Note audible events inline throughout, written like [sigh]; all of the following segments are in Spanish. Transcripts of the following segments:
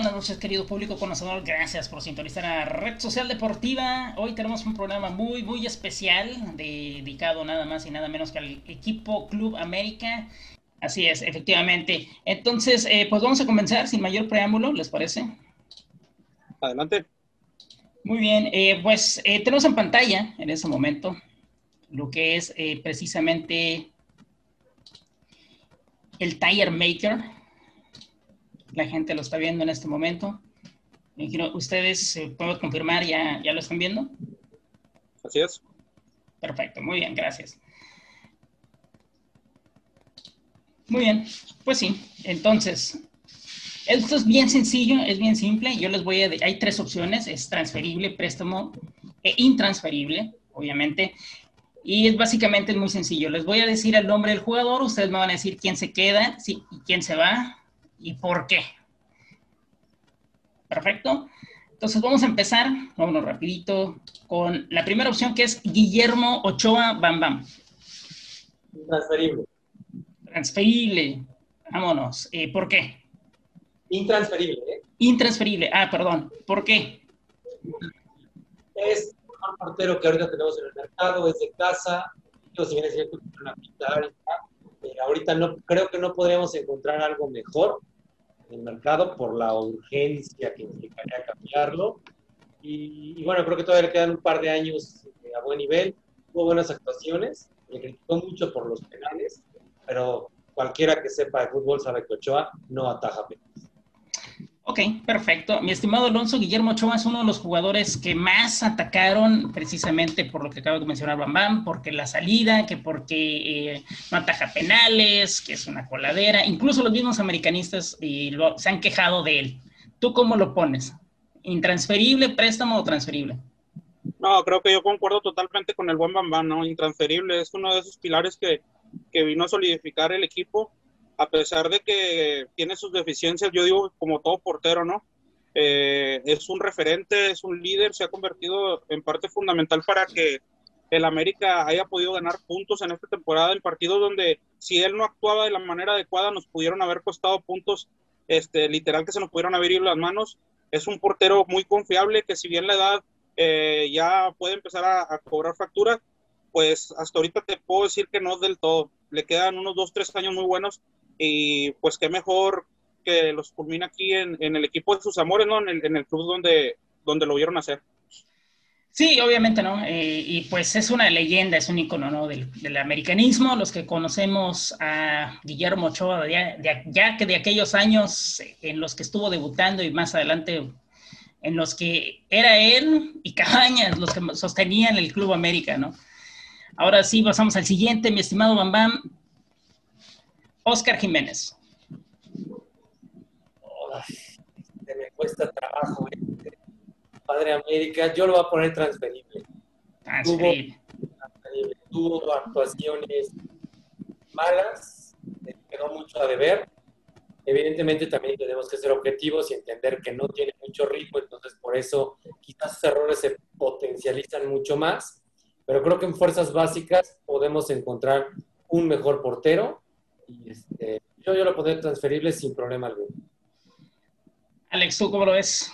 Buenas noches, querido público conocedor. Gracias por sintonizar a Red Social Deportiva. Hoy tenemos un programa muy, muy especial dedicado nada más y nada menos que al equipo Club América. Así es, efectivamente. Entonces, eh, pues vamos a comenzar sin mayor preámbulo, ¿les parece? Adelante. Muy bien, eh, pues eh, tenemos en pantalla en este momento lo que es precisamente el Tire Maker. La gente lo está viendo en este momento. ¿Ustedes pueden confirmar? ¿Ya, ¿Ya lo están viendo? Así es. Perfecto, muy bien, gracias. Muy bien, pues sí. Entonces, esto es bien sencillo, es bien simple. Yo les voy a... Hay tres opciones, es transferible, préstamo e intransferible, obviamente. Y es básicamente muy sencillo. Les voy a decir el nombre del jugador, ustedes me van a decir quién se queda, sí, y quién se va y por qué. Perfecto. Entonces vamos a empezar, vámonos rapidito, con la primera opción que es Guillermo Ochoa Bam Bam. Transferible. Transferible. Vámonos. Eh, ¿Por qué? Intransferible. ¿eh? Intransferible. Ah, perdón. ¿Por qué? Es el portero que ahorita tenemos en el mercado, es de casa, si bien es cierto que una capital, eh, ahorita no, creo que no podríamos encontrar algo mejor el mercado por la urgencia que implicaría cambiarlo. Y, bueno, creo que todavía le quedan un par de años eh, a buen nivel. Hubo buenas actuaciones, le criticó mucho por los penales, pero cualquiera que sepa de fútbol sabe que Ochoa no ataja penales. Ok, perfecto. Mi estimado Alonso, Guillermo Ochoa es uno de los jugadores que más atacaron precisamente por lo que acabo de mencionar Bambam, porque la salida, que porque eh, no ataja penales, que es una coladera. Incluso los mismos americanistas y se han quejado de él. ¿Tú cómo lo pones? ¿Intransferible, préstamo o transferible? No, creo que yo concuerdo totalmente con el buen Bambam, ¿no? Intransferible es uno de esos pilares que, que vino a solidificar el equipo a pesar de que tiene sus deficiencias, yo digo como todo portero, ¿no? Eh, es un referente, es un líder, se ha convertido en parte fundamental para que el América haya podido ganar puntos en esta temporada en partidos donde si él no actuaba de la manera adecuada nos pudieron haber costado puntos, este, literal que se nos pudieron haber ido las manos. Es un portero muy confiable que si bien la edad eh, ya puede empezar a, a cobrar factura, pues hasta ahorita te puedo decir que no del todo. Le quedan unos dos, tres años muy buenos y pues qué mejor que los culmina aquí en, el equipo de sus amores, ¿no? En el, club donde, donde lo vieron hacer. Sí, obviamente, ¿no? Eh, y pues es una leyenda, es un icono, ¿no? Del, americanismo, los que conocemos a Guillermo Ochoa, ya que de aquellos años en los que estuvo debutando y más adelante en los que era él y Cabañas los que sostenían el Club América, ¿no? Ahora sí, pasamos al siguiente, mi estimado Bambam. Oscar Jiménez. me cuesta trabajo. ¿eh? Padre América, yo lo voy a poner transferible. Transferible. Tuvo, actuaciones malas, quedó mucho a deber. Evidentemente también tenemos que ser objetivos y entender que no tiene mucho ritmo, entonces por eso quizás esos errores se potencializan mucho más, pero creo que en fuerzas básicas podemos encontrar un mejor portero este, yo, yo lo podría transferible sin problema alguno. Alex, ¿tú cómo lo ves?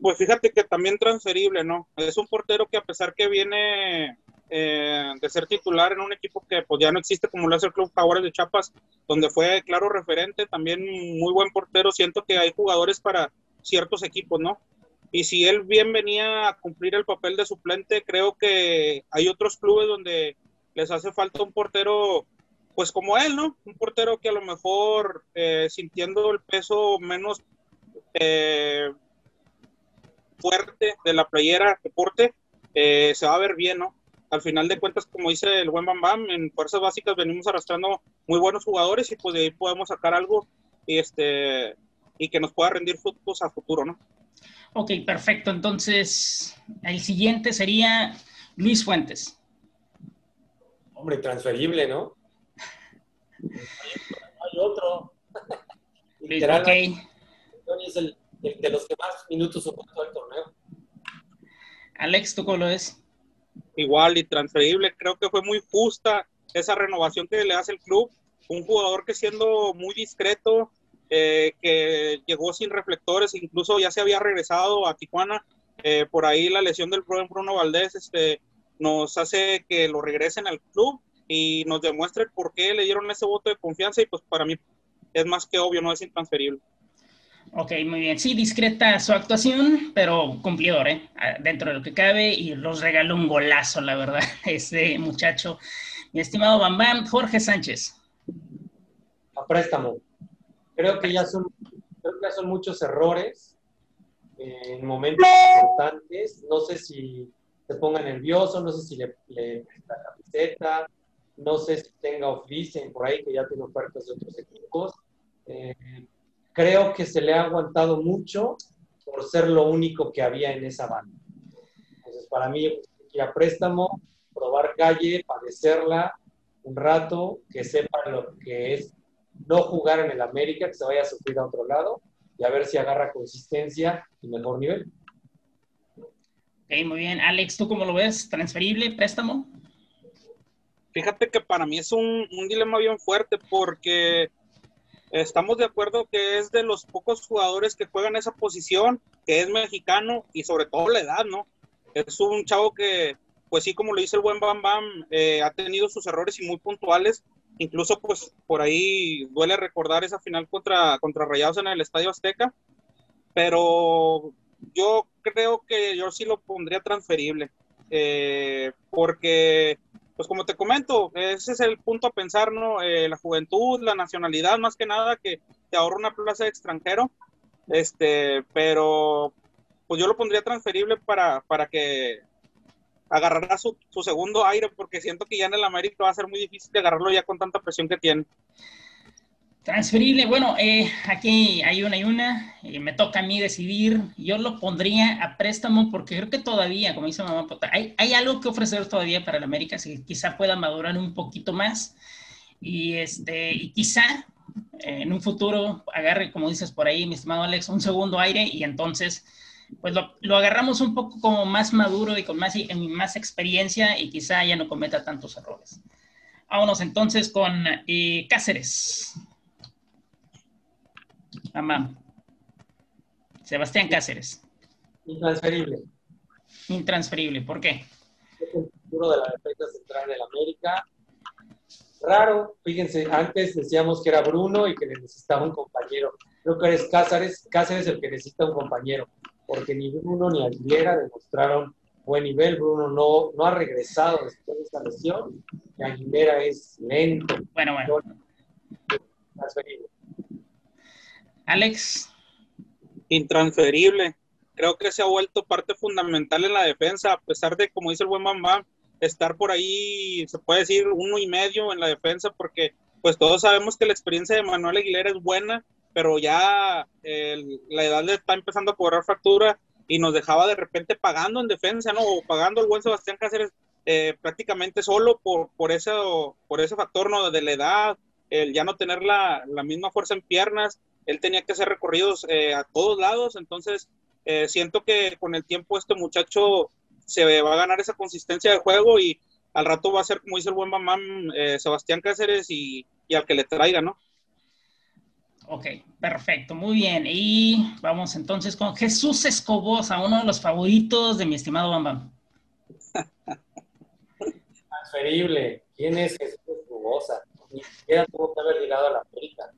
Pues fíjate que también transferible, ¿no? Es un portero que a pesar que viene eh, de ser titular en un equipo que pues ya no existe como lo hace el Club Jaguares de Chiapas, donde fue claro referente, también muy buen portero, siento que hay jugadores para ciertos equipos, ¿no? Y si él bien venía a cumplir el papel de suplente, creo que hay otros clubes donde les hace falta un portero pues como él, ¿no? Un portero que a lo mejor eh, sintiendo el peso menos eh, fuerte de la playera deporte, eh, se va a ver bien, ¿no? Al final de cuentas, como dice el buen Bam Bam, en fuerzas básicas venimos arrastrando muy buenos jugadores y pues de ahí podemos sacar algo y, este, y que nos pueda rendir frutos a futuro, ¿no? Ok, perfecto. Entonces, el siguiente sería Luis Fuentes. Hombre, transferible, ¿no? Hay otro. [laughs] Okay. Es el, de los que más minutos ocupó el torneo. Alex, ¿tú cómo lo ves? Igual y transferible. Creo que fue muy justa esa renovación que le hace el club. Un jugador que siendo muy discreto, eh, que llegó sin reflectores, incluso ya se había regresado a Tijuana. Eh, por ahí la lesión del Bruno Valdés este, nos hace que lo regresen al club y nos demuestre por qué le dieron ese voto de confianza y pues para mí es más que obvio, no es intransferible. Ok, muy bien. Sí, discreta su actuación, pero cumplidor, ¿eh? Ah, dentro de lo que cabe y los regaló un golazo, la verdad, [laughs] ese muchacho. Mi estimado Bambam, Jorge Sánchez. A préstamo. Creo que ya son, creo que ya son muchos errores en momentos importantes. No sé si se ponga nervioso, no sé si le, le la camiseta, no sé si tenga oficio por ahí, que ya tiene ofertas de otros equipos. Eh, creo que se le ha aguantado mucho por ser lo único que había en esa banda. Entonces, para mí, ir a préstamo, probar calle, padecerla un rato, que sepa lo que es no jugar en el América, que se vaya a sufrir a otro lado y a ver si agarra consistencia y mejor nivel. Ok, muy bien. Alex, ¿tú cómo lo ves? ¿Transferible, préstamo? Fíjate que para mí es un, un dilema bien fuerte porque Estamos de acuerdo que es de los pocos jugadores que juegan esa posición, que es mexicano y sobre todo la edad, ¿no? Es un chavo que, pues sí, como lo dice el buen Bam Bam, eh, ha tenido sus errores y muy puntuales. Incluso, pues por ahí duele recordar esa final contra, contra Rayados en el Estadio Azteca. Pero yo creo que yo sí lo pondría transferible. Eh, porque comento, ese es el punto a pensar, ¿no? Eh, la juventud, la nacionalidad, más que nada, que te ahorra una plaza de extranjero, este, pero pues yo lo pondría transferible para, para que agarrara su, su segundo aire, porque siento que ya en el América va a ser muy difícil de agarrarlo ya con tanta presión que tiene. Transferible, bueno, eh, aquí hay una y una, y me toca a mí decidir, yo lo pondría a préstamo porque creo que todavía, como dice mamá, hay, hay algo que ofrecer todavía para el América, si quizá pueda madurar un poquito más y, este, y quizá eh, en un futuro agarre, como dices por ahí, mi estimado Alex, un segundo aire y entonces pues lo, lo agarramos un poco como más maduro y con más, más experiencia y quizá ya no cometa tantos errores. Vámonos entonces con eh, Cáceres. Amam. Sebastián Cáceres. Intransferible. Intransferible. ¿Por qué? Es el futuro de la defensa central del América. Raro, fíjense, antes decíamos que era Bruno y que necesitaba un compañero. Creo que eres Cáceres, Cáceres el que necesita un compañero, porque ni Bruno ni Aguilera demostraron buen nivel. Bruno no, no ha regresado después de esta lesión. Y Aguilera es lento. Bueno, bueno. Transferible. Alex. Intransferible. Creo que se ha vuelto parte fundamental en la defensa, a pesar de, como dice el buen mamá, estar por ahí, se puede decir, uno y medio en la defensa, porque pues todos sabemos que la experiencia de Manuel Aguilera es buena, pero ya la edad le está empezando a cobrar factura y nos dejaba de repente pagando en defensa, ¿no? O pagando el buen Sebastián Cáceres eh, prácticamente solo por, por, eso, por ese factor, ¿no? De la edad, el ya no tener la, la misma fuerza en piernas él tenía que hacer recorridos eh, a todos lados, entonces eh, siento que con el tiempo este muchacho se va a ganar esa consistencia de juego y al rato va a ser, como dice el buen mamá, eh, Sebastián Cáceres y, y, al que le traiga, ¿no? Ok, perfecto, muy bien. Y vamos entonces con Jesús Escobosa, uno de los favoritos de mi estimado Bambam. Transferible. ¿Quién es Jesús Escobosa? Ni siquiera tuvo que haber llegado a la América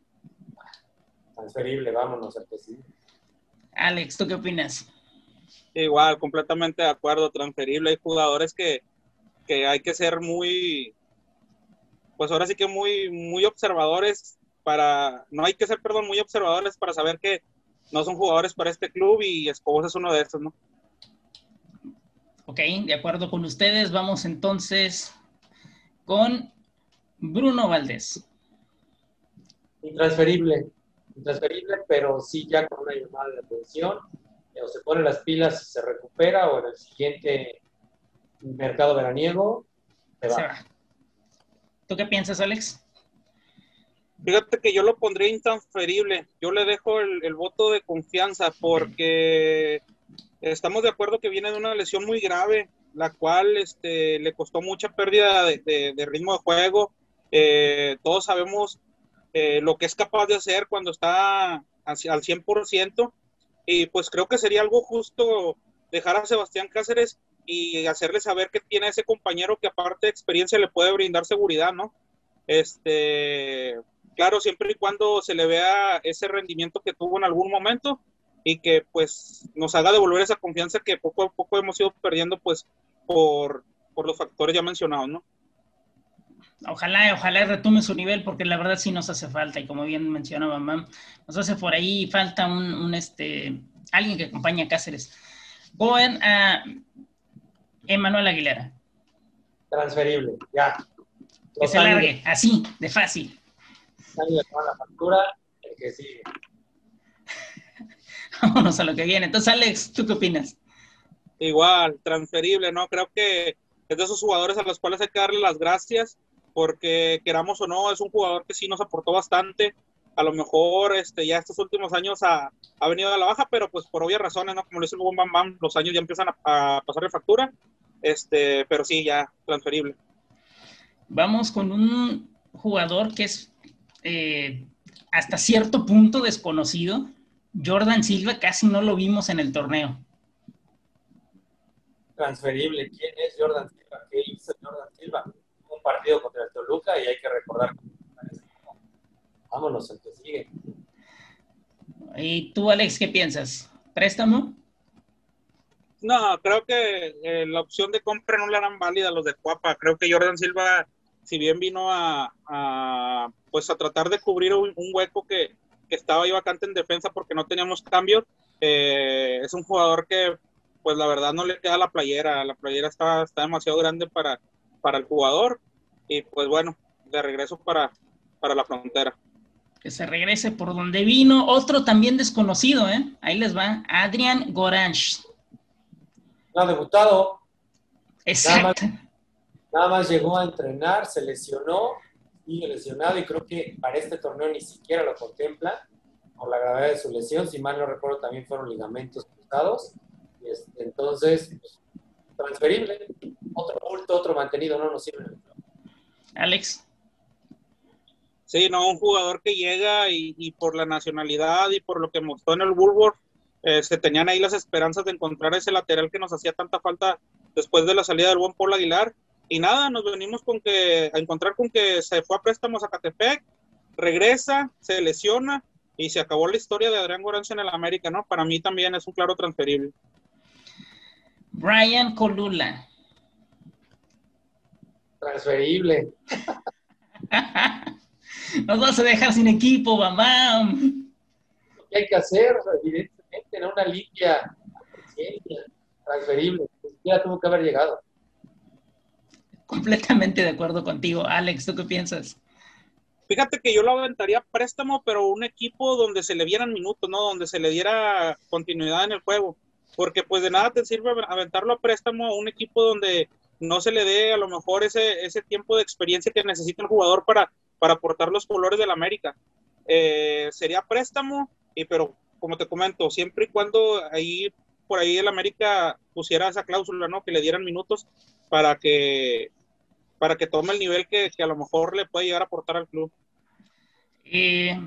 transferible, vámonos al presidente. Alex, ¿tú qué opinas? Igual, completamente de acuerdo, transferible. Hay jugadores que, que hay que ser muy, pues ahora sí que muy, muy observadores para, no hay que ser, perdón, muy observadores para saber que no son jugadores para este club y Escobos es uno de esos, ¿no? Ok, de acuerdo con ustedes, vamos entonces con Bruno Valdés. Intransferible intransferible, pero sí ya con una llamada de atención, eh, o se pone las pilas y se recupera, o en el siguiente mercado veraniego se va. ¿Tú qué piensas, Alex? Fíjate que yo lo pondría intransferible. Yo le dejo el, voto de confianza porque estamos de acuerdo que viene de una lesión muy grave, la cual este, le costó mucha pérdida de, ritmo de juego. Eh, todos sabemos eh, lo que es capaz de hacer cuando está al 100%. Y pues creo que sería algo justo dejar a Sebastián Cáceres y hacerle saber que tiene ese compañero que aparte de experiencia le puede brindar seguridad, ¿no? Este, claro, siempre y cuando se le vea ese rendimiento que tuvo en algún momento y que pues nos haga devolver esa confianza que poco a poco hemos ido perdiendo pues por, por los factores ya mencionados, ¿no? Ojalá, ojalá retome su nivel, porque la verdad sí nos hace falta, y como bien mencionaba mamá, nos hace por ahí falta un, este, alguien que acompañe a Cáceres. Boen a Emanuel Aguilera. Transferible, ya. Que se largue, así, de fácil. la factura, el que sigue. [laughs] Vámonos a lo que viene. Entonces, Alex, ¿tú qué opinas? Igual, transferible, ¿no? Creo que es de esos jugadores a los cuales hay que darle las gracias porque queramos o no, es un jugador que sí nos aportó bastante. A lo mejor este, ya estos últimos años ha, ha venido a la baja, pero pues por obvias razones, ¿no? Como lo dice el Bam Bam Bam, los años ya empiezan a, pasar de factura. Este, pero sí, ya transferible. Vamos con un jugador que es eh, hasta cierto punto desconocido. Jordan Silva casi no lo vimos en el torneo. Transferible. ¿Quién es Jordan Silva? ¿Qué hizo Jordan Silva? Partido contra el Toluca y hay que recordar. Vámonos, el que sigue. ¿Y tú, Alex, qué piensas? ¿Préstamo? No, creo que eh, la opción de compra no la dan válida los de Cuapa. Creo que Jordan Silva, si bien vino a, pues a tratar de cubrir un, hueco que, estaba ahí vacante en defensa porque no teníamos cambios, eh, es un jugador que, pues la verdad no le queda la playera. La playera está, está demasiado grande para, para el jugador y pues bueno, de regreso para, para la frontera. Que se regrese por donde vino. Otro también desconocido, ¿eh? Ahí les va, Adrian Goranch. No ha debutado. Exacto. Nada más, llegó a entrenar, se lesionó, sigue lesionado y creo que para este torneo ni siquiera lo contempla por la gravedad de su lesión. Si mal no recuerdo, también fueron ligamentos cruzados. Este, entonces, pues, transferible. Otro bulto, otro mantenido, no nos sirve. Alex. Sí, no, un jugador que llega y, por la nacionalidad y por lo que mostró en el eh, se tenían ahí las esperanzas de encontrar ese lateral que nos hacía tanta falta después de la salida del buen Paul Aguilar. Y nada, nos venimos con que, a encontrar con que se fue a préstamos a Catepec, regresa, se lesiona y se acabó la historia de Adrián Goranza en el América, ¿no? Para mí también es un claro transferible. Brian Colula. Transferible. [laughs] Nos vas a dejar sin equipo, mamá. ¿Qué hay que hacer? Evidentemente, en una limpia transferible. Ya tuvo que haber llegado. Completamente de acuerdo contigo. Alex, ¿tú qué piensas? Fíjate que yo lo aventaría préstamo, pero un equipo donde se le dieran minutos, ¿no? Donde se le diera continuidad en el juego. Porque pues de nada te sirve aventarlo a préstamo a un equipo donde no se le dé a lo mejor ese, ese tiempo de experiencia que necesita el jugador para, para aportar los colores del América. Eh, sería préstamo, y, pero como te comento, siempre y cuando ahí por ahí el América pusiera esa cláusula, ¿no? Que le dieran minutos para que para que tome el nivel que, a lo mejor le puede llegar a aportar al club. Eh,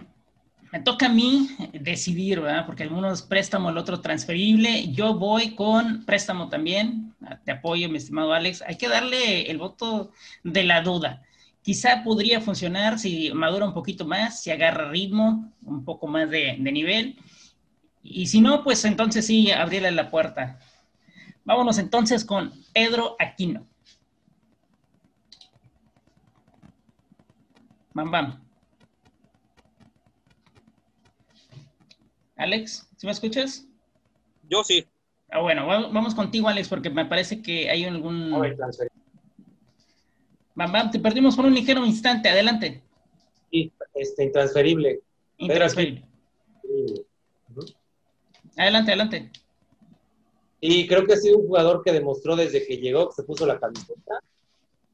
me toca a mí decidir, ¿verdad? Porque algunos préstamo, el otro transferible. Yo voy con préstamo también. Te apoyo, mi estimado Alex. Hay que darle el voto de la duda. Quizá podría funcionar si madura un poquito más, si agarra ritmo, un poco más de, nivel. Y si no, pues entonces sí, abrirle la puerta. Vámonos entonces con Pedro Aquino. Bam, bam. Alex, ¿sí me escuchas? Yo sí. Ah, bueno, vamos contigo, Alex, porque me parece que hay algún... Bam, te perdimos por un ligero instante, adelante. Sí, este, intransferible. Intransferible. Adelante, adelante. Y creo que ha sido un jugador que demostró desde que llegó, que se puso la camiseta.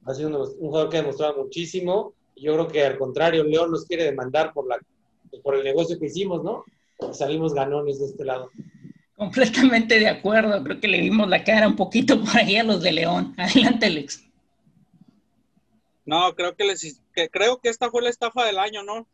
Ha sido un, jugador que ha demostrado muchísimo. Yo creo que al contrario, León nos quiere demandar por, la, por el negocio que hicimos, ¿no? Salimos ganones de este lado. Completamente de acuerdo, creo que le vimos la cara un poquito por ahí a los de León. [laughs] Adelante, Alex. No, creo que, les, creo que esta fue la estafa del año, ¿no?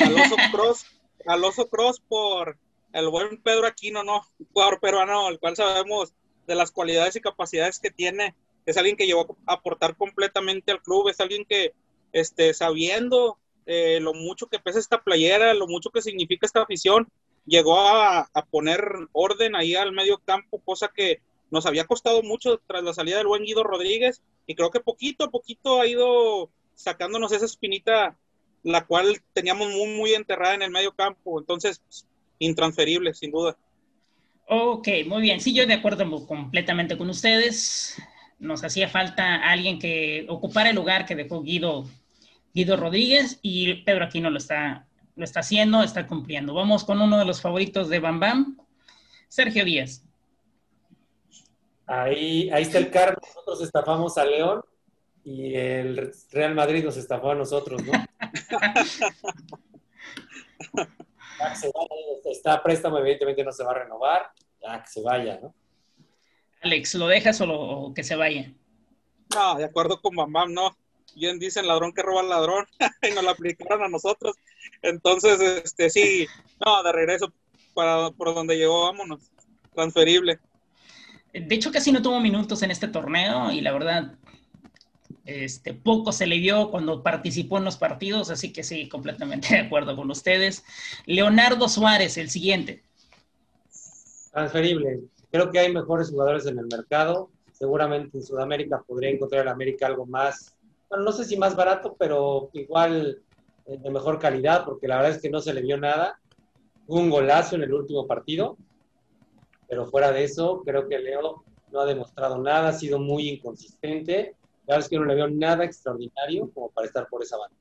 al Oso [laughs] Cross, al Oso Cross por el buen Pedro Aquino, ¿no? Un jugador peruano, el cual sabemos de las cualidades y capacidades que tiene. Es alguien que llevó a aportar completamente al club, es alguien que, este, sabiendo eh, lo mucho que pesa esta playera, lo mucho que significa esta afición, llegó a, poner orden ahí al medio campo, cosa que nos había costado mucho tras la salida del buen Guido Rodríguez, y creo que poquito a poquito ha ido sacándonos esa espinita, la cual teníamos muy, muy enterrada en el medio campo. Entonces, intransferible, sin duda. Ok, muy bien. Sí, yo de acuerdo completamente con ustedes. Nos hacía falta alguien que ocupara el lugar que dejó Guido, Guido Rodríguez y Pedro Aquino lo está, lo está haciendo, está cumpliendo. Vamos con uno de los favoritos de Bam Bam, Sergio Díaz. Ahí, ahí está el cargo. Nosotros estafamos a León y el Real Madrid nos estafó a nosotros, ¿no? [laughs] está a préstamo, evidentemente no se va a renovar, ya que se vaya, ¿no? Alex, ¿lo dejas o, que se vaya? No, de acuerdo con mamá, no. Bien dicen ladrón que roba al ladrón [laughs] y nos lo aplicaron a nosotros. Entonces, este sí, no, de regreso para por donde llegó, vámonos. Transferible. De hecho, casi no tuvo minutos en este torneo y la verdad, este, poco se le dio cuando participó en los partidos, así que sí, completamente [laughs] de acuerdo con ustedes. Leonardo Suárez, el siguiente. Transferible. Creo que hay mejores jugadores en el mercado. Seguramente en Sudamérica podría encontrar en América algo más, bueno, no sé si más barato, pero igual eh, de mejor calidad, porque la verdad es que no se le vio nada. un golazo en el último partido, pero fuera de eso, creo que Leo no ha demostrado nada, ha sido muy inconsistente la verdad es que no le veo nada extraordinario como para estar por esa banda.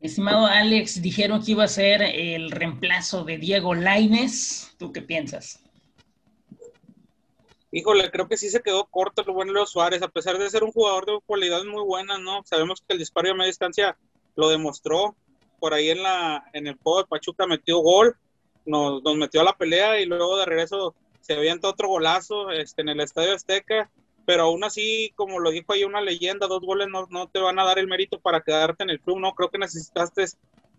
Estimado Alex, dijeron que iba a ser el reemplazo de Diego Laines. ¿Tú qué piensas? Híjole, creo que sí se quedó corto el buen Leo Suárez, a pesar de ser un jugador de cualidades muy buenas, ¿no? Sabemos que el disparo a media distancia lo demostró. Por ahí en, la, en el juego de Pachuca metió gol, nos, nos metió a la pelea y luego de regreso se avienta otro golazo este, en el Estadio Azteca pero aún así, como lo dijo ahí una leyenda, dos goles no, no, te van a dar el mérito para quedarte en el club, ¿no? Creo que necesitaste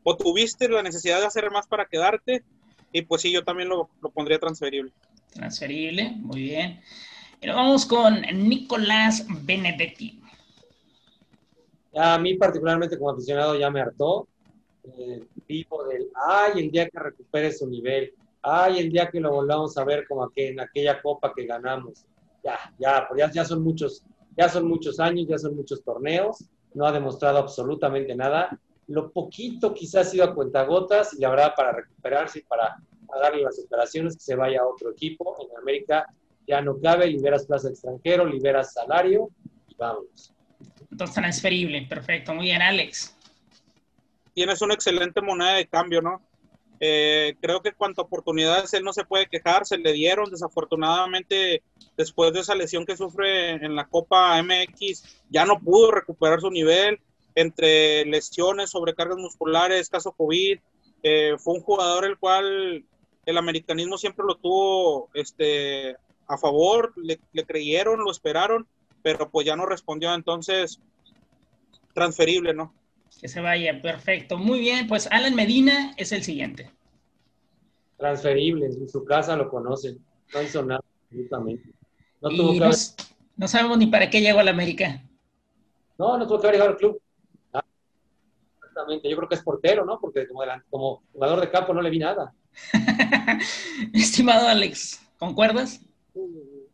o tuviste la necesidad de hacer más para quedarte, y pues sí, yo también lo, lo pondría transferible. Transferible, muy bien. Y vamos con Nicolás Benedetti. A mí particularmente como aficionado ya me hartó. El tipo del, ay, el día que recupere su nivel, ay, el día que lo volvamos a ver como que en aquella copa que ganamos ya, ya, ya, ya son muchos, ya son muchos años, ya son muchos torneos, no ha demostrado absolutamente nada. Lo poquito quizás ha sido a cuentagotas y la verdad para recuperarse y para pagarle las operaciones que se vaya a otro equipo. En América ya no cabe, liberas plaza extranjero, liberas salario y vámonos. Entonces transferible, perfecto, muy bien, Alex. Tienes una excelente moneda de cambio, ¿no? Eh, creo que cuanto a oportunidades él no se puede quejar, se le dieron. Desafortunadamente, después de esa lesión que sufre en la Copa MX, ya no pudo recuperar su nivel entre lesiones, sobrecargas musculares, caso COVID. Eh, fue un jugador el cual el americanismo siempre lo tuvo este, a favor, le, le creyeron, lo esperaron, pero pues ya no respondió. Entonces, transferible, ¿no? Que se vaya, perfecto. Muy bien, pues Alan Medina es el siguiente. Transferible, en su casa lo conocen. No hizo nada, absolutamente. No, tuvo que no, sabemos ni para qué llegó a la América. No, no tuvo que haber llegado al club. Exactamente, yo creo que es portero, ¿no? Porque como, como jugador de campo no le vi nada. [laughs] Estimado Alex, ¿concuerdas?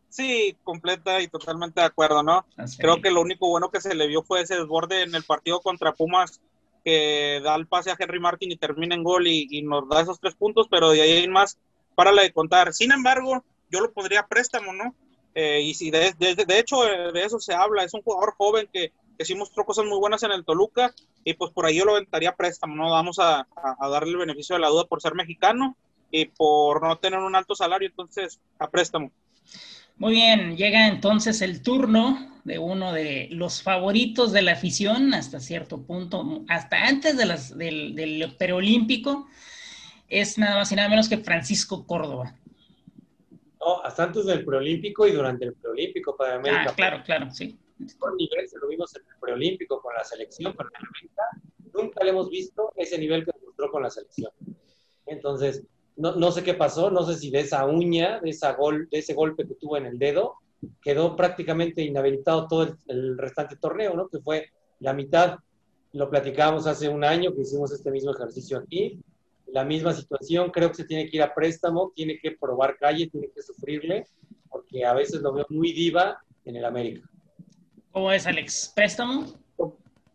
Sí, completa y totalmente de acuerdo, ¿no? Ah, Creo que lo único bueno que se le vio fue ese desborde en el partido contra Pumas que da el pase a Henry Martin y termina en gol y, nos da esos tres puntos, pero de ahí en más, para la de contar. Sin embargo, yo lo pondría préstamo, ¿no? Eh, y si de, de, hecho eh, de eso se habla, es un jugador joven que, que, sí mostró cosas muy buenas en el Toluca y pues por ahí yo lo aventaría préstamo, ¿no? Vamos a, a darle el beneficio de la duda por ser mexicano y por no tener un alto salario, entonces a préstamo. Muy bien, llega entonces el turno de uno de los favoritos de la afición hasta cierto punto, hasta antes de las, del, del preolímpico, es nada más y nada menos que Francisco Córdoba. No, hasta antes del preolímpico y durante el preolímpico para América. Ah, claro, claro, sí. Por nivel se lo vimos en el preolímpico con la selección, con América. Nunca le hemos visto ese nivel que demostró con la selección. Entonces, no, no, sé qué pasó, no sé si de esa uña, de, esa gol, de ese golpe que tuvo en el dedo, quedó prácticamente inhabilitado todo el, el restante torneo, ¿no? Que fue la mitad, lo platicamos hace un año que hicimos este mismo ejercicio aquí, la misma situación, creo que se tiene que ir a préstamo, tiene que probar calle, tiene que sufrirle, porque a veces lo veo muy diva en el América. ¿Cómo es, Alex? ¿Préstamo?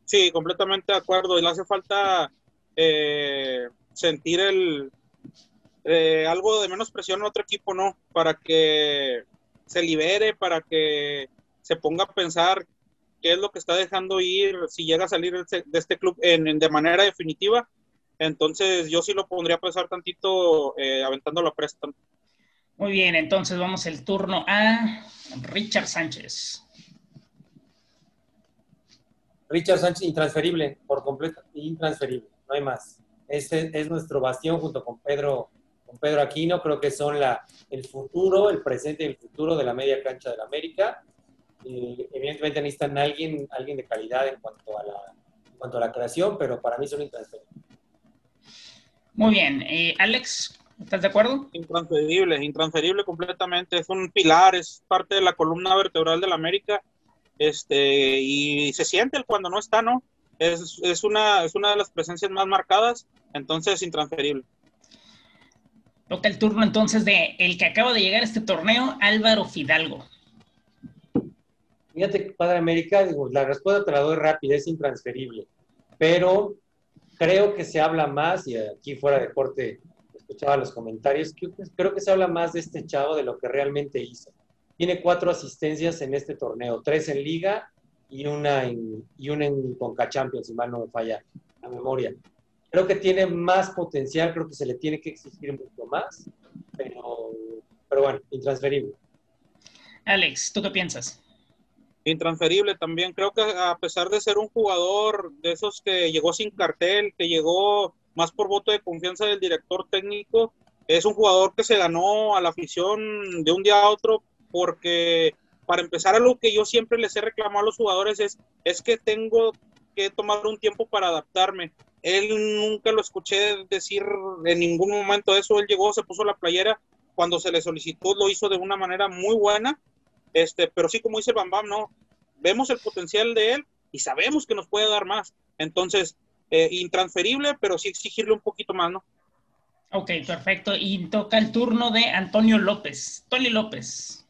Sí, completamente de acuerdo. Y le hace falta eh, sentir el eh, algo de menos presión en otro equipo, ¿no? Para que se libere, para que se ponga a pensar qué es lo que está dejando ir, si llega a salir de este club en, de manera definitiva. Entonces yo sí lo pondría a pensar tantito eh, aventándolo a préstamo. Muy bien, entonces vamos el turno a Richard Sánchez. Richard Sánchez, intransferible, por completo, intransferible, no hay más. Este es nuestro bastión junto con Pedro, con Pedro Aquino, creo que son la, el futuro, el presente y el futuro de la media cancha del América. Y evidentemente necesitan alguien, alguien de calidad en cuanto a la, en cuanto a la creación, pero para mí son intransferibles. Muy bien, eh, Alex, ¿estás de acuerdo? Intransferible, intransferible completamente, es un pilar, es parte de la columna vertebral del América este, y se siente cuando no está, ¿no? Es, es, una, es una de las presencias más marcadas, entonces intransferible. Toca el turno entonces de el que acaba de llegar a este torneo, Álvaro Fidalgo. Fíjate, Padre América, la respuesta te la doy rápida, es intransferible, pero creo que se habla más, y aquí fuera de corte escuchaba los comentarios, creo que se habla más de este chavo de lo que realmente hizo tiene cuatro asistencias en este torneo, tres en Liga y una en, y una en Conca Champions, si mal no me falla la memoria. Creo que tiene más potencial, creo que se le tiene que exigir mucho más, pero, pero bueno, intransferible. Alex, ¿tú qué piensas? Intransferible también. Creo que a pesar de ser un jugador de esos que llegó sin cartel, que llegó más por voto de confianza del director técnico, es un jugador que se ganó a la afición de un día a otro porque para empezar, algo que yo siempre les he reclamado a los jugadores es, es que tengo que tomar un tiempo para adaptarme. Él nunca lo escuché decir en ningún momento eso. Él llegó, se puso la playera. Cuando se le solicitó, lo hizo de una manera muy buena. Este, pero sí, como dice Bam Bam, ¿no? Vemos el potencial de él y sabemos que nos puede dar más. Entonces, eh, intransferible, pero sí exigirle un poquito más, ¿no? Ok, perfecto. Y toca el turno de Antonio López. Tony López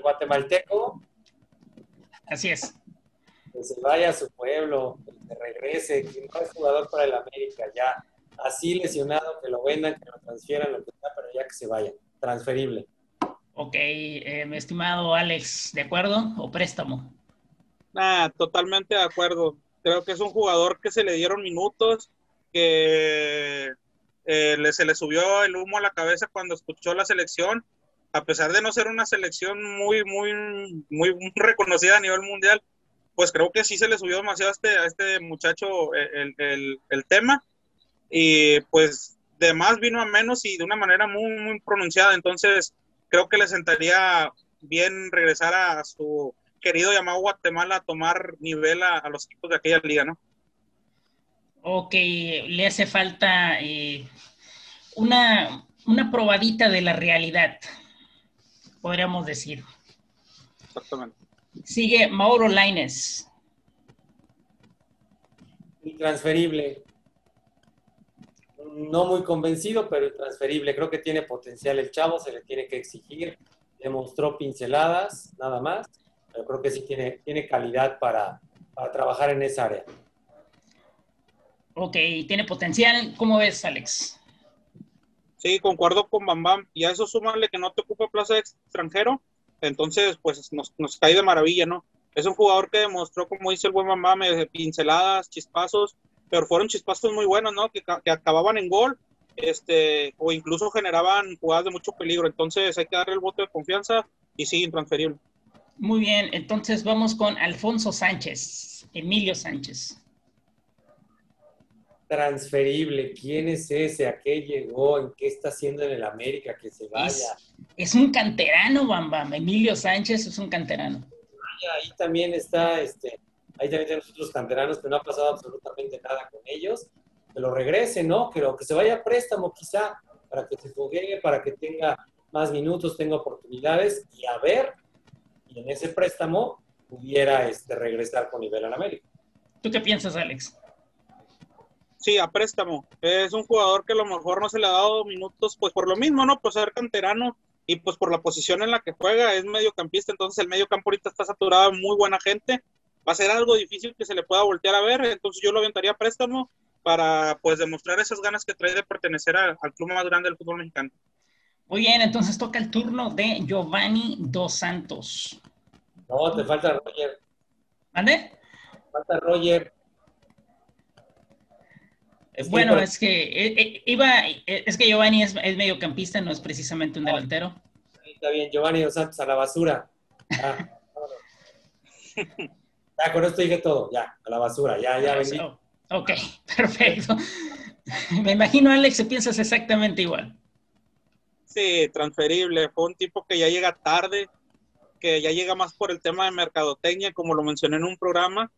guatemalteco. Así es. Que se vaya a su pueblo, que regrese, que no es jugador para el América, ya. Así lesionado, que lo vendan, que lo transfieran, lo que sea, pero ya que se vaya. Transferible. Ok, eh, mi estimado Alex, ¿de acuerdo o préstamo? Ah, totalmente de acuerdo. Creo que es un jugador que se le dieron minutos, que eh, se le subió el humo a la cabeza cuando escuchó la selección a pesar de no ser una selección muy, muy, muy reconocida a nivel mundial, pues creo que sí se le subió demasiado a este, a este muchacho el, el, el, tema. Y pues de más vino a menos y de una manera muy, pronunciada. Entonces creo que le sentaría bien regresar a su querido llamado Guatemala a tomar nivel a, los equipos de aquella liga, ¿no? Ok, le hace falta eh, una, una probadita de la realidad podríamos decir. Exactamente. Sigue Mauro Laines. Intransferible. No muy convencido, pero intransferible. Creo que tiene potencial el chavo, se le tiene que exigir. Demostró pinceladas, nada más. Pero creo que sí tiene, tiene calidad para, para trabajar en esa área. Ok, tiene potencial. ¿Cómo ves, Alex? Sí, concuerdo con Bam Bam. Y a eso súmale que no te ocupa plaza de extranjero, entonces pues nos, nos, cae de maravilla, ¿no? Es un jugador que demostró, como dice el buen Bam Bam, eh, pinceladas, chispazos, pero fueron chispazos muy buenos, ¿no? Que, que, acababan en gol, este, o incluso generaban jugadas de mucho peligro. Entonces hay que darle el voto de confianza y sí, intransferible. Muy bien, entonces vamos con Alfonso Sánchez, Emilio Sánchez transferible. ¿Quién es ese? ¿A qué llegó? ¿En qué está haciendo en el América? Que se vaya. Es, un canterano, Bamba. Emilio Sánchez es un canterano. ahí también está, este, ahí también tenemos otros canteranos que no ha pasado absolutamente nada con ellos. que lo regrese, ¿no? Que, lo, que se vaya a préstamo quizá para que se foguee, para que tenga más minutos, tenga oportunidades y a ver, y en ese préstamo pudiera este, regresar con nivel en América. ¿Tú qué piensas, Alex? Sí, a préstamo. Es un jugador que a lo mejor no se le ha dado minutos, pues por lo mismo, ¿no? Pues ser canterano y pues por la posición en la que juega, es mediocampista, entonces el medio campo ahorita está saturado de muy buena gente. Va a ser algo difícil que se le pueda voltear a ver, entonces yo lo aventaría a préstamo para pues demostrar esas ganas que trae de pertenecer al club más grande del fútbol mexicano. Muy bien, entonces toca el turno de Giovanni Dos Santos. No, te falta Roger. ¿Mande? Falta Roger bueno, es que eh, eh, iba, eh, es que Giovanni es, es, mediocampista, no es precisamente un delantero. Está bien, Giovanni Dos Santos a la basura. Ya, [laughs] ya con esto dije todo, ya, a la basura, ya, ya vení. Ok, perfecto. Me imagino, Alex, que piensas exactamente igual. Sí, transferible. Fue un tipo que ya llega tarde, que ya llega más por el tema de mercadotecnia, como lo mencioné en un programa,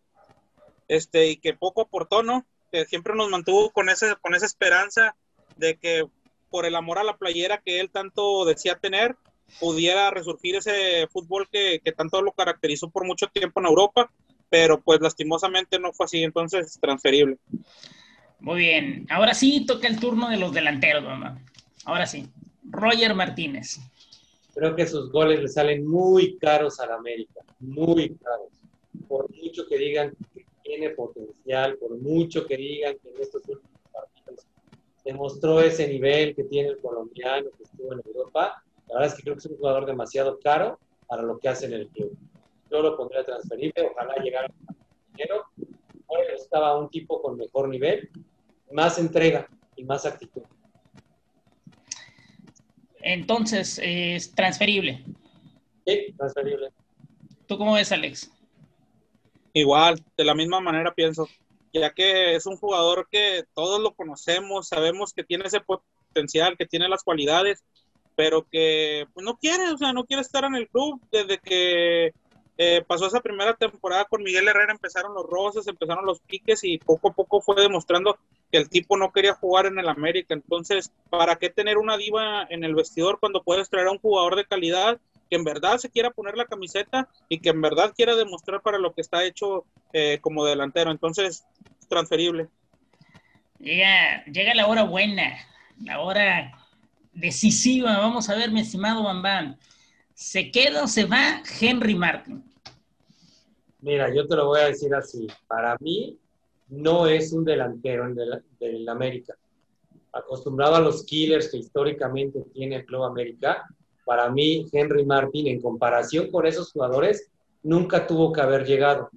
este, y que poco aportó, ¿no? Que siempre nos mantuvo con, ese, con esa esperanza de que por el amor a la playera que él tanto decía tener, pudiera resurgir ese fútbol que, que, tanto lo caracterizó por mucho tiempo en Europa, pero pues lastimosamente no fue así, entonces es transferible. Muy bien, ahora sí toca el turno de los delanteros, mamá. Ahora sí, Roger Martínez. Creo que sus goles le salen muy caros al América, muy caros. Por mucho que digan tiene potencial, por mucho que digan que en estos últimos partidos demostró ese nivel que tiene el colombiano que estuvo en Europa. La verdad es que creo que es un jugador demasiado caro para lo que hace en el club. Yo lo pondría transferible, ojalá llegara a dinero. Ahora estaba un tipo con mejor nivel, más entrega y más actitud. Entonces, es transferible. Sí, transferible. ¿Tú cómo ves, Alex? Igual, de la misma manera pienso, ya que es un jugador que todos lo conocemos, sabemos que tiene ese potencial, que tiene las cualidades, pero que pues, no quiere, o sea, no quiere estar en el club desde que eh, pasó esa primera temporada con Miguel Herrera, empezaron los roces, empezaron los piques y poco a poco fue demostrando que el tipo no quería jugar en el América. Entonces, ¿para qué tener una diva en el vestidor cuando puedes traer a un jugador de calidad que en verdad se quiera poner la camiseta y que en verdad quiera demostrar para lo que está hecho eh, como delantero. Entonces, transferible. Llega, llega la hora buena, la hora decisiva. Vamos a ver, mi estimado Bambam. ¿Se queda o se va Henry Martin? Mira, yo te lo voy a decir así. Para mí, no es un delantero en del América. Acostumbrado a los killers que históricamente tiene el Club América, para mí, Henry Martin, en comparación con esos jugadores, nunca tuvo que haber llegado.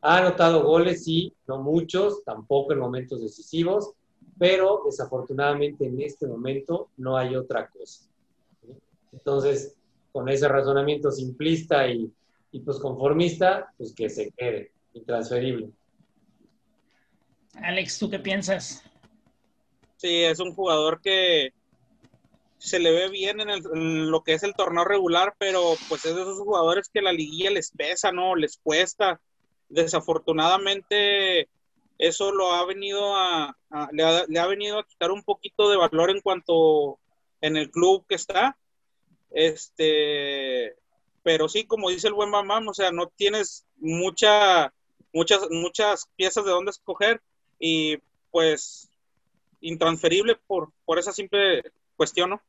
Ha anotado goles, sí, no muchos, tampoco en momentos decisivos, pero desafortunadamente en este momento no hay otra cosa. Entonces, con ese razonamiento simplista y, y pues conformista, pues que se quede, intransferible. Alex, ¿tú qué piensas? Sí, es un jugador que se le ve bien en, lo que es el torneo regular, pero pues es de esos jugadores que la liguilla les pesa, ¿no? Les cuesta. Desafortunadamente, eso lo ha venido a, le, ha, venido a quitar un poquito de valor en cuanto en el club que está. Este, pero sí, como dice el buen mamá, o sea, no tienes mucha, muchas, muchas piezas de dónde escoger y pues intransferible por, por esa simple cuestión, ¿no?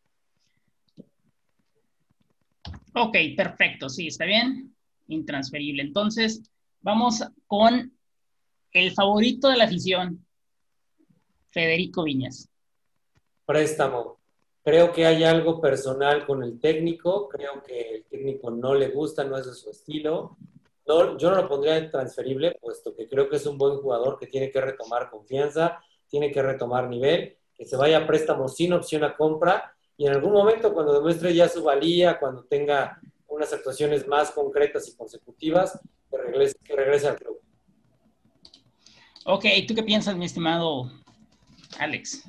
Ok, perfecto, sí, está bien. Intransferible. Entonces, vamos con el favorito de la afición, Federico Viñas. Préstamo. Creo que hay algo personal con el técnico. Creo que el técnico no le gusta, no es de su estilo. No, yo no lo pondría transferible, puesto que creo que es un buen jugador que tiene que retomar confianza, tiene que retomar nivel que se vaya a préstamo sin opción a compra y en algún momento cuando demuestre ya su valía, cuando tenga unas actuaciones más concretas y consecutivas, que regrese, que regrese al club. Ok, ¿tú qué piensas, mi estimado Alex?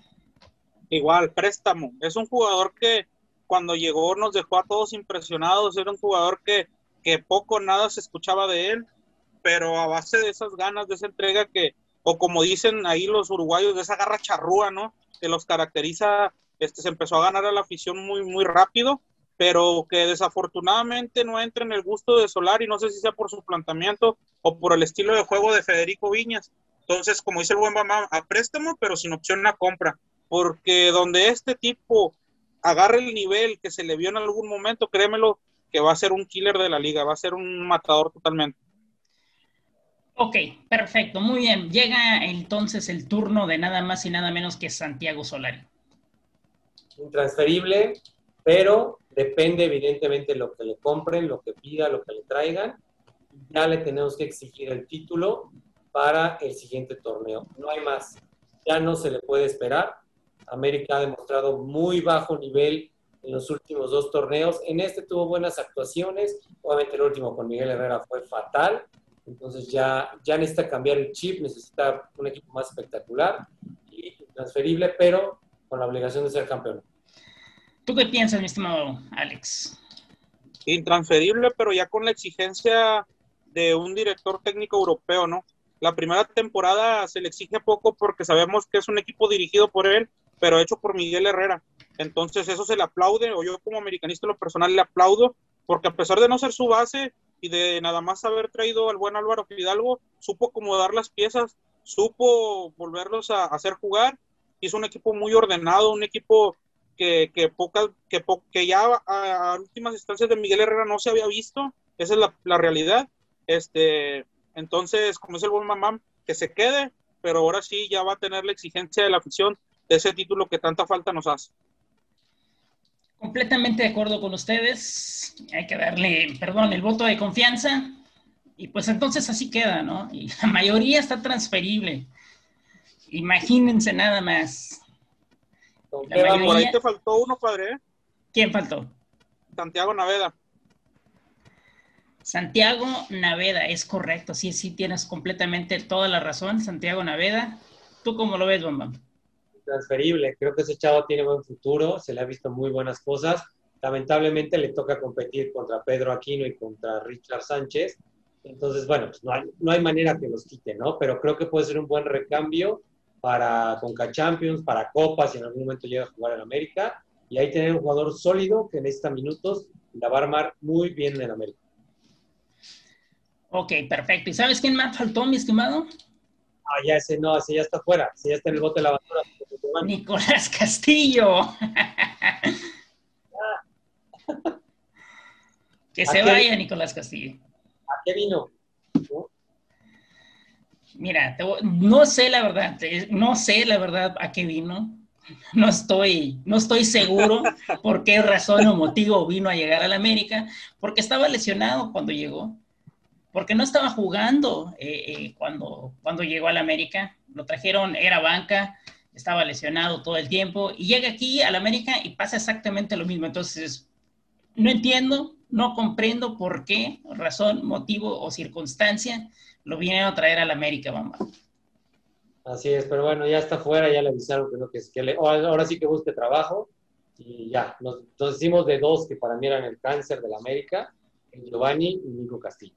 Igual, préstamo. Es un jugador que cuando llegó nos dejó a todos impresionados. Era un jugador que, que poco nada se escuchaba de él, pero a base de esas ganas, de esa entrega que, o como dicen ahí los uruguayos, de esa garra charrúa, ¿no? Que los caracteriza, este, se empezó a ganar a la afición muy, muy rápido, pero que desafortunadamente no entra en el gusto de Solar y no sé si sea por su planteamiento o por el estilo de juego de Federico Viñas. Entonces, como dice el buen mamá, a préstamo, pero sin opción a compra, porque donde este tipo agarre el nivel que se le vio en algún momento, créemelo, que va a ser un killer de la liga, va a ser un matador totalmente. Ok, perfecto, muy bien. Llega entonces el turno de nada más y nada menos que Santiago Solari. Intransferible, pero depende evidentemente de lo que le compren, lo que pida, lo que le traigan. Ya le tenemos que exigir el título para el siguiente torneo. No hay más. Ya no se le puede esperar. América ha demostrado muy bajo nivel en los últimos dos torneos. En este tuvo buenas actuaciones. Obviamente el último con Miguel Herrera fue fatal. Entonces ya, ya necesita cambiar el chip, necesita un equipo más espectacular y transferible, pero con la obligación de ser campeón. ¿Tú qué piensas, mi estimado Alex? Intransferible, pero ya con la exigencia de un director técnico europeo, ¿no? La primera temporada se le exige poco porque sabemos que es un equipo dirigido por él, pero hecho por Miguel Herrera. Entonces eso se le aplaude, o yo como americanista lo personal le aplaudo, porque a pesar de no ser su base y de nada más haber traído al buen Álvaro Fidalgo, supo acomodar las piezas, supo volverlos a hacer jugar, hizo un equipo muy ordenado, un equipo que, que, que, que ya a, últimas instancias de Miguel Herrera no se había visto, esa es la, la realidad. Este, entonces, como es el buen mamá, que se quede, pero ahora sí ya va a tener la exigencia de la afición de ese título que tanta falta nos hace. Completamente de acuerdo con ustedes. Hay que darle, perdón, el voto de confianza. Y pues entonces así queda, ¿no? Y la mayoría está transferible. Imagínense nada más. Por ahí te faltó uno, padre. ¿eh? ¿Quién faltó? Santiago Naveda. Santiago Naveda, es correcto. Sí, sí, tienes completamente toda la razón, Santiago Naveda. ¿Tú cómo lo ves, Bomba? Transferible. Creo que ese chavo tiene buen futuro, se le ha visto muy buenas cosas. Lamentablemente le toca competir contra Pedro Aquino y contra Richard Sánchez. Entonces, bueno, pues no hay, no hay manera que los quite, ¿no? Pero creo que puede ser un buen recambio para Conca Champions, para Copas, si en algún momento llega a jugar en América. Y ahí tener un jugador sólido que necesita minutos la va a armar muy bien en América. Ok, perfecto. ¿Y sabes quién más faltó, mi estimado? Ah, ya ese no, ese ya está fuera, ese ya está en el bote de la basura. Nicolás Castillo. [laughs] que se vaya Nicolás Castillo. ¿A qué vino? Mira, no sé la verdad, no sé la verdad a qué vino. No estoy, no estoy seguro [laughs] por qué razón o motivo vino a llegar a la América, porque estaba lesionado cuando llegó, porque no estaba jugando eh, eh, cuando, cuando llegó a la América. Lo trajeron, era banca, estaba lesionado todo el tiempo y llega aquí al América y pasa exactamente lo mismo. Entonces, no entiendo, no comprendo por qué, razón, motivo o circunstancia lo vienen a traer al América, mamá. Así es, pero bueno, ya está fuera, ya le avisaron que no, que, que le, ahora sí que busque trabajo y ya, nos, nos hicimos de dos que para mí eran el cáncer de la América, Giovanni y Nico Castillo.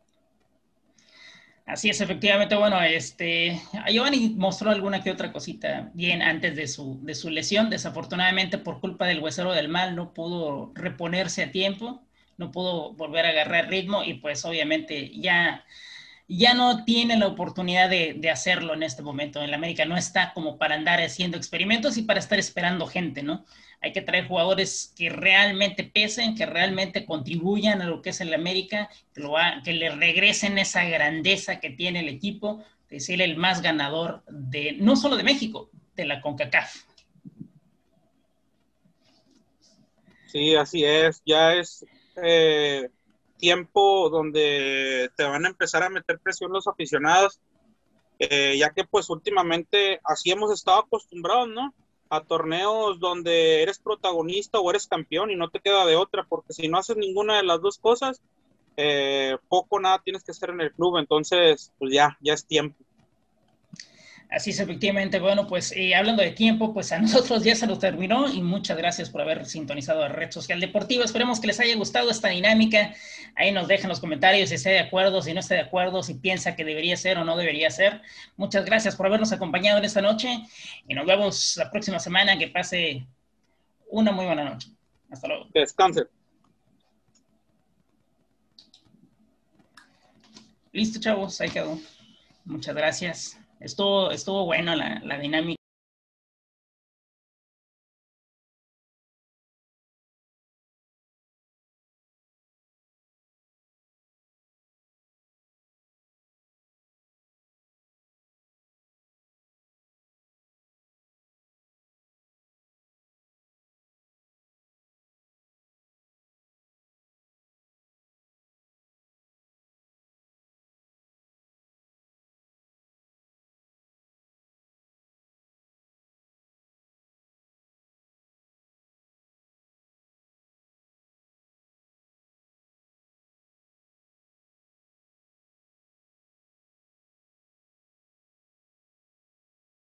Así es, efectivamente, bueno, este, Giovanni mostró alguna que otra cosita bien antes de su, de su lesión. Desafortunadamente, por culpa del huesero del mal, no pudo reponerse a tiempo, no pudo volver a agarrar ritmo y pues obviamente ya, ya no tiene la oportunidad de, hacerlo en este momento. En la América no está como para andar haciendo experimentos y para estar esperando gente, ¿no? hay que traer jugadores que realmente pesen, que realmente contribuyan a lo que es el América, que, le regresen esa grandeza que tiene el equipo de ser el más ganador de, no solo de México, de la CONCACAF. Sí, así es, ya es eh, tiempo donde te van a empezar a meter presión los aficionados, eh, ya que pues últimamente así hemos estado acostumbrados, ¿no? a torneos donde eres protagonista o eres campeón y no te queda de otra, porque si no haces ninguna de las dos cosas, eh, poco nada tienes que hacer en el club, entonces pues ya, ya es tiempo. Así es, efectivamente. Bueno, pues eh, hablando de tiempo, pues a [laughs] nosotros ya se nos terminó y muchas gracias por haber sintonizado la Red Social Deportiva. Esperemos que les haya gustado esta dinámica. Ahí nos dejan los comentarios si está de acuerdo, si no está de acuerdo, si piensa que debería ser o no debería ser. Muchas gracias por habernos acompañado en esta noche y nos vemos la próxima semana. Que pase una muy buena noche. Hasta luego. Descanse. Listo, chavos, ahí quedó. Muchas gracias. Estuvo, estuvo bueno la, la dinámica.